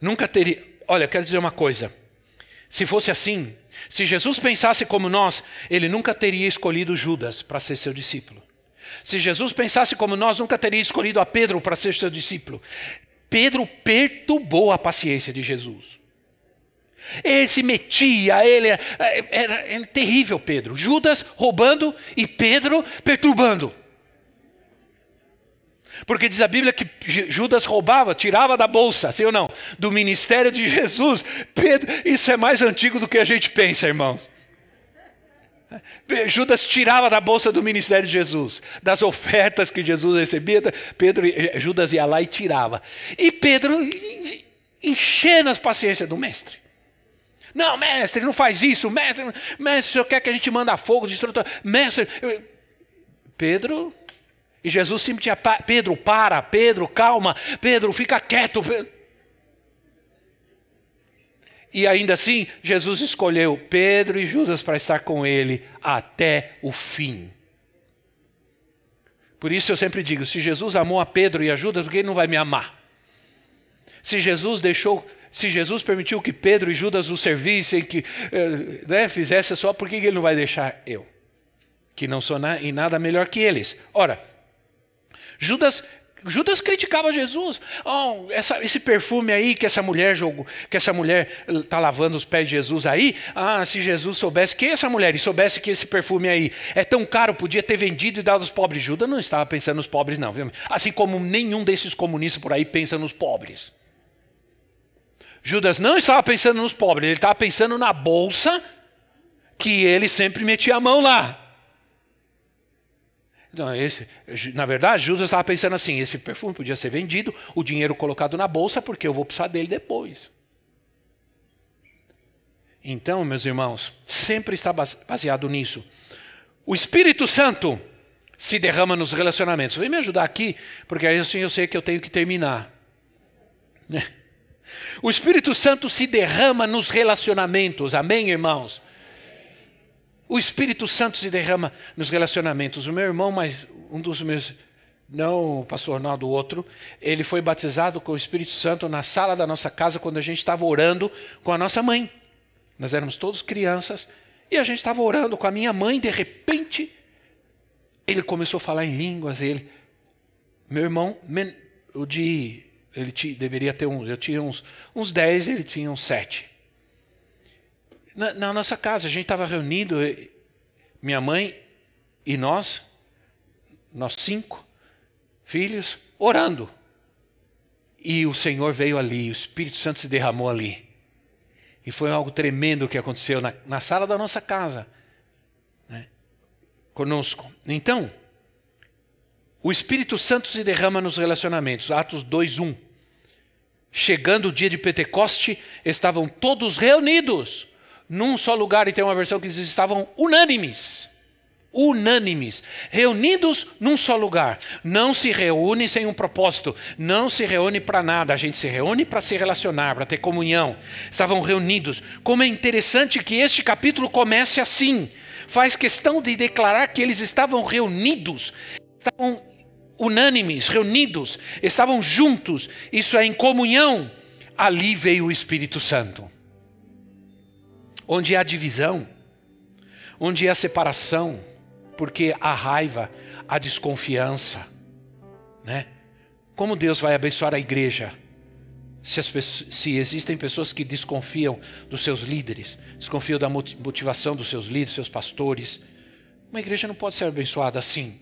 nunca teria. Olha, eu quero dizer uma coisa. Se fosse assim, se Jesus pensasse como nós, ele nunca teria escolhido Judas para ser seu discípulo. Se Jesus pensasse como nós, nunca teria escolhido a Pedro para ser seu discípulo. Pedro perturbou a paciência de Jesus. Ele se metia, ele era, era, era terrível, Pedro. Judas roubando e Pedro perturbando. Porque diz a Bíblia que Judas roubava, tirava da bolsa, sim ou não? Do ministério de Jesus. Pedro, isso é mais antigo do que a gente pensa, irmãos. Judas tirava da bolsa do ministério de Jesus, das ofertas que Jesus recebia, Pedro, Judas ia lá e tirava. E Pedro enchendo as paciências do mestre. Não, mestre, não faz isso, mestre, mestre, o senhor quer que a gente manda fogo, destrutor. Mestre, eu... Pedro, e Jesus sempre tinha, Pedro, para, Pedro, calma, Pedro, fica quieto. Pedro. E ainda assim, Jesus escolheu Pedro e Judas para estar com ele até o fim. Por isso eu sempre digo: se Jesus amou a Pedro e a Judas, por que ele não vai me amar? Se Jesus deixou, se Jesus permitiu que Pedro e Judas o servissem, que eh, né, fizesse só, por que ele não vai deixar eu? Que não sou na, em nada melhor que eles. Ora, Judas Judas criticava Jesus. Oh, essa, esse perfume aí que essa mulher jogou, que essa mulher está lavando os pés de Jesus aí. Ah, se Jesus soubesse que essa mulher e soubesse que esse perfume aí é tão caro, podia ter vendido e dado aos pobres. Judas não estava pensando nos pobres, não. Assim como nenhum desses comunistas por aí pensa nos pobres. Judas não estava pensando nos pobres, ele estava pensando na bolsa que ele sempre metia a mão lá. Não, esse, na verdade, Judas estava pensando assim: esse perfume podia ser vendido, o dinheiro colocado na bolsa, porque eu vou precisar dele depois. Então, meus irmãos, sempre está baseado nisso. O Espírito Santo se derrama nos relacionamentos. Vem me ajudar aqui, porque aí assim eu sei que eu tenho que terminar. Né? O Espírito Santo se derrama nos relacionamentos. Amém, irmãos? O Espírito Santo se derrama nos relacionamentos. O meu irmão, mas um dos meus não o pastor Ronaldo, o outro, ele foi batizado com o Espírito Santo na sala da nossa casa quando a gente estava orando com a nossa mãe. Nós éramos todos crianças e a gente estava orando com a minha mãe, de repente, ele começou a falar em línguas, ele, meu irmão, o de, ele tinha, deveria ter uns, eu tinha uns, uns 10, ele tinha uns 7. Na, na nossa casa, a gente estava reunido, minha mãe e nós, nós cinco filhos, orando. E o Senhor veio ali, o Espírito Santo se derramou ali. E foi algo tremendo que aconteceu na, na sala da nossa casa, né? conosco. Então, o Espírito Santo se derrama nos relacionamentos. Atos 2:1. Chegando o dia de Pentecoste, estavam todos reunidos num só lugar, e tem uma versão que diz estavam unânimes unânimes, reunidos num só lugar. Não se reúne sem um propósito, não se reúne para nada, a gente se reúne para se relacionar, para ter comunhão. Estavam reunidos. Como é interessante que este capítulo comece assim. Faz questão de declarar que eles estavam reunidos, estavam unânimes, reunidos, estavam juntos, isso é em comunhão. Ali veio o Espírito Santo. Onde há divisão, onde há separação, porque a raiva, a desconfiança, né? Como Deus vai abençoar a igreja se, pessoas, se, existem pessoas que desconfiam dos seus líderes, desconfiam da motivação dos seus líderes, seus pastores? Uma igreja não pode ser abençoada assim.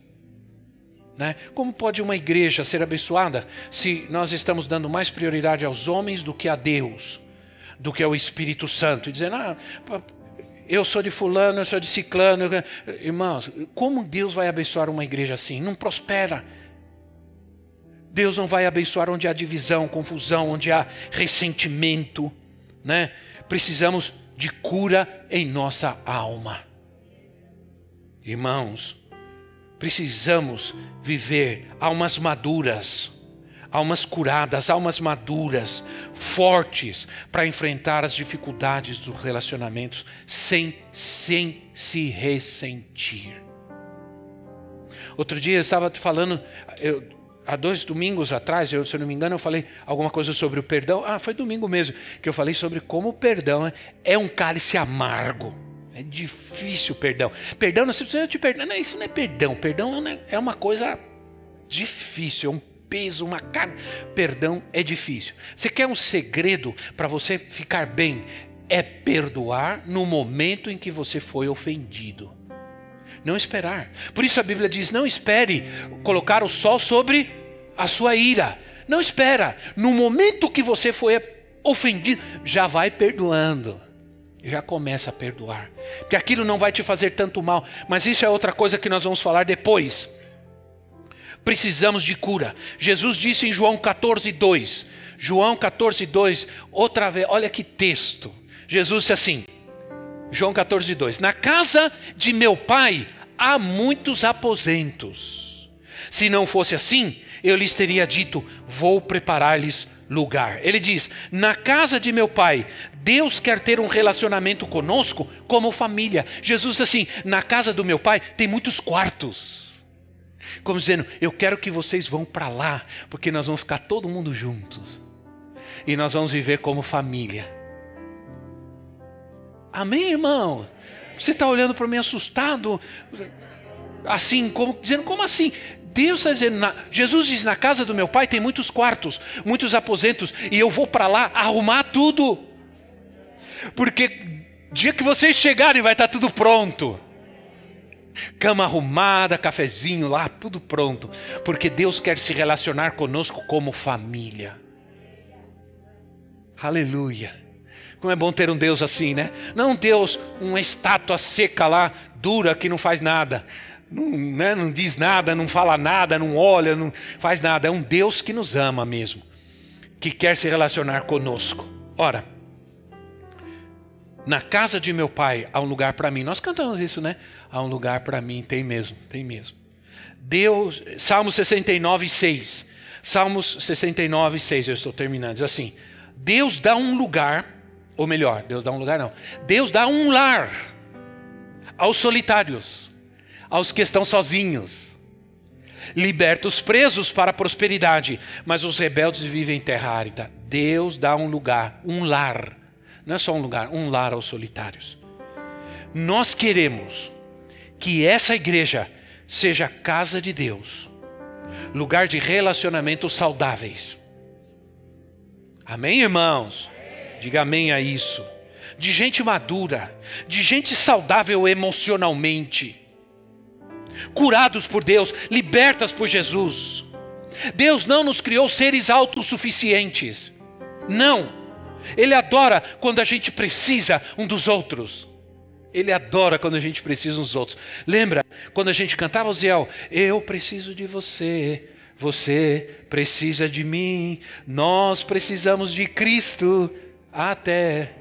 Né? Como pode uma igreja ser abençoada se nós estamos dando mais prioridade aos homens do que a Deus, do que ao Espírito Santo? E dizendo, ah, eu sou de fulano, eu sou de ciclano. Irmãos, como Deus vai abençoar uma igreja assim? Não prospera. Deus não vai abençoar onde há divisão, confusão, onde há ressentimento, né? Precisamos de cura em nossa alma. Irmãos, precisamos viver almas maduras almas curadas, almas maduras, fortes para enfrentar as dificuldades dos relacionamentos sem, sem se ressentir. Outro dia eu estava falando, eu, há dois domingos atrás, eu, se eu não me engano, eu falei alguma coisa sobre o perdão. Ah, foi domingo mesmo que eu falei sobre como o perdão é um cálice amargo. É difícil o perdão. Perdão, não se eu te perdoar. Não, isso não é perdão. Perdão é uma coisa difícil, é um peso, uma carga. Perdão é difícil. Você quer um segredo para você ficar bem? É perdoar no momento em que você foi ofendido. Não esperar. Por isso a Bíblia diz: não espere colocar o sol sobre a sua ira. Não espera. No momento que você foi ofendido, já vai perdoando já começa a perdoar. Porque aquilo não vai te fazer tanto mal. Mas isso é outra coisa que nós vamos falar depois precisamos de cura. Jesus disse em João 14, 2. João 14, 2, outra vez, olha que texto. Jesus disse assim, João 14, 2: Na casa de meu pai há muitos aposentos. Se não fosse assim, eu lhes teria dito: Vou preparar-lhes lugar. Ele diz: Na casa de meu pai, Deus quer ter um relacionamento conosco como família. Jesus assim: Na casa do meu pai tem muitos quartos. Como dizendo, eu quero que vocês vão para lá, porque nós vamos ficar todo mundo juntos. E nós vamos viver como família. Amém, irmão? Você está olhando para mim assustado, assim, como, dizendo, como assim? Deus está dizendo, na, Jesus diz: na casa do meu pai tem muitos quartos, muitos aposentos, e eu vou para lá arrumar tudo. Porque dia que vocês chegarem vai estar tá tudo pronto cama arrumada, cafezinho lá, tudo pronto, porque Deus quer se relacionar conosco como família. Aleluia. Como é bom ter um Deus assim, né? Não um Deus, uma estátua seca lá, dura, que não faz nada. Não, né? não diz nada, não fala nada, não olha, não faz nada. É um Deus que nos ama mesmo, que quer se relacionar conosco. Ora, na casa de meu pai há um lugar para mim. Nós cantamos isso, né? Há um lugar para mim, tem mesmo, tem mesmo. Deus, Salmo 69, 6. Salmos 69, 6, eu estou terminando. Diz assim: Deus dá um lugar, ou melhor, Deus dá um lugar não. Deus dá um lar aos solitários, aos que estão sozinhos. liberta os presos para a prosperidade, mas os rebeldes vivem em terra árida. Deus dá um lugar, um lar, não é só um lugar, um lar aos solitários. Nós queremos que essa igreja seja casa de Deus, lugar de relacionamentos saudáveis. Amém, irmãos? Diga amém a isso. De gente madura, de gente saudável emocionalmente, curados por Deus, libertas por Jesus. Deus não nos criou seres autossuficientes. Não. Ele adora quando a gente precisa um dos outros. Ele adora quando a gente precisa uns outros. Lembra quando a gente cantava o Ziel? Eu preciso de você, você precisa de mim, nós precisamos de Cristo até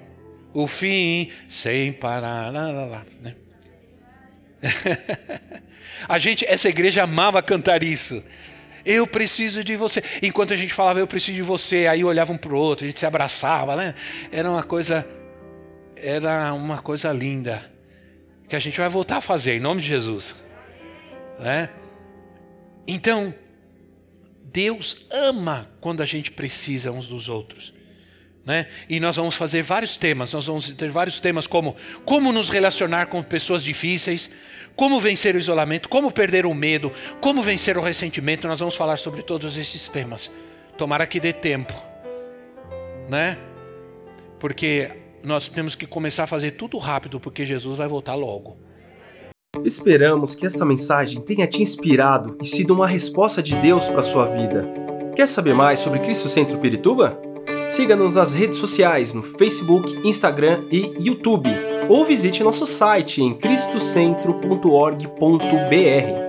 o fim, sem parar. Lá, lá, lá, né? [LAUGHS] a gente, essa igreja amava cantar isso. Eu preciso de você. Enquanto a gente falava, eu preciso de você, aí olhava um para o outro, a gente se abraçava, né? Era uma coisa, era uma coisa linda que a gente vai voltar a fazer em nome de Jesus, né? Então, Deus ama quando a gente precisa uns dos outros. Né? E nós vamos fazer vários temas. Nós vamos ter vários temas como como nos relacionar com pessoas difíceis, como vencer o isolamento, como perder o medo, como vencer o ressentimento. Nós vamos falar sobre todos esses temas. Tomara que dê tempo, né? Porque nós temos que começar a fazer tudo rápido, porque Jesus vai voltar logo. Esperamos que esta mensagem tenha te inspirado e sido uma resposta de Deus para sua vida. Quer saber mais sobre Cristo Centro Pirituba? Siga-nos nas redes sociais no Facebook, Instagram e YouTube, ou visite nosso site em cristocentro.org.br.